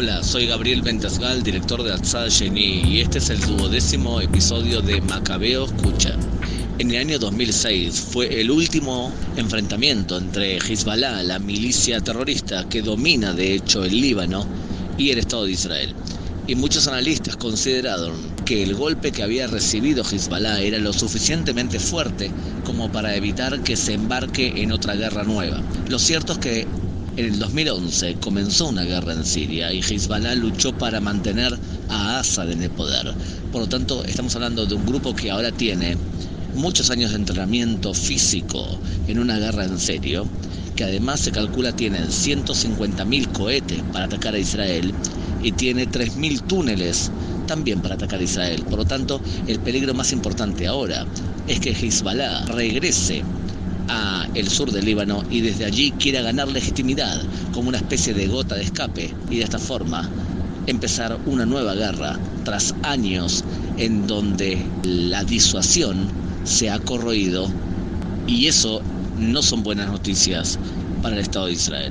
Hola, soy Gabriel Ventasgal, director de Atzad Sheni, y este es el duodécimo episodio de Macabeo Escucha. En el año 2006 fue el último enfrentamiento entre Hezbollah, la milicia terrorista que domina de hecho el Líbano, y el Estado de Israel. Y muchos analistas consideraron que el golpe que había recibido Hezbollah era lo suficientemente fuerte como para evitar que se embarque en otra guerra nueva. Lo cierto es que en el 2011 comenzó una guerra en Siria y Hezbollah luchó para mantener a Assad en el poder. Por lo tanto, estamos hablando de un grupo que ahora tiene muchos años de entrenamiento físico en una guerra en serio, que además se calcula tiene 150.000 cohetes para atacar a Israel y tiene 3.000 túneles también para atacar a Israel. Por lo tanto, el peligro más importante ahora es que Hezbollah regrese el sur del Líbano y desde allí quiera ganar legitimidad como una especie de gota de escape y de esta forma empezar una nueva guerra tras años en donde la disuasión se ha corroído y eso no son buenas noticias para el Estado de Israel.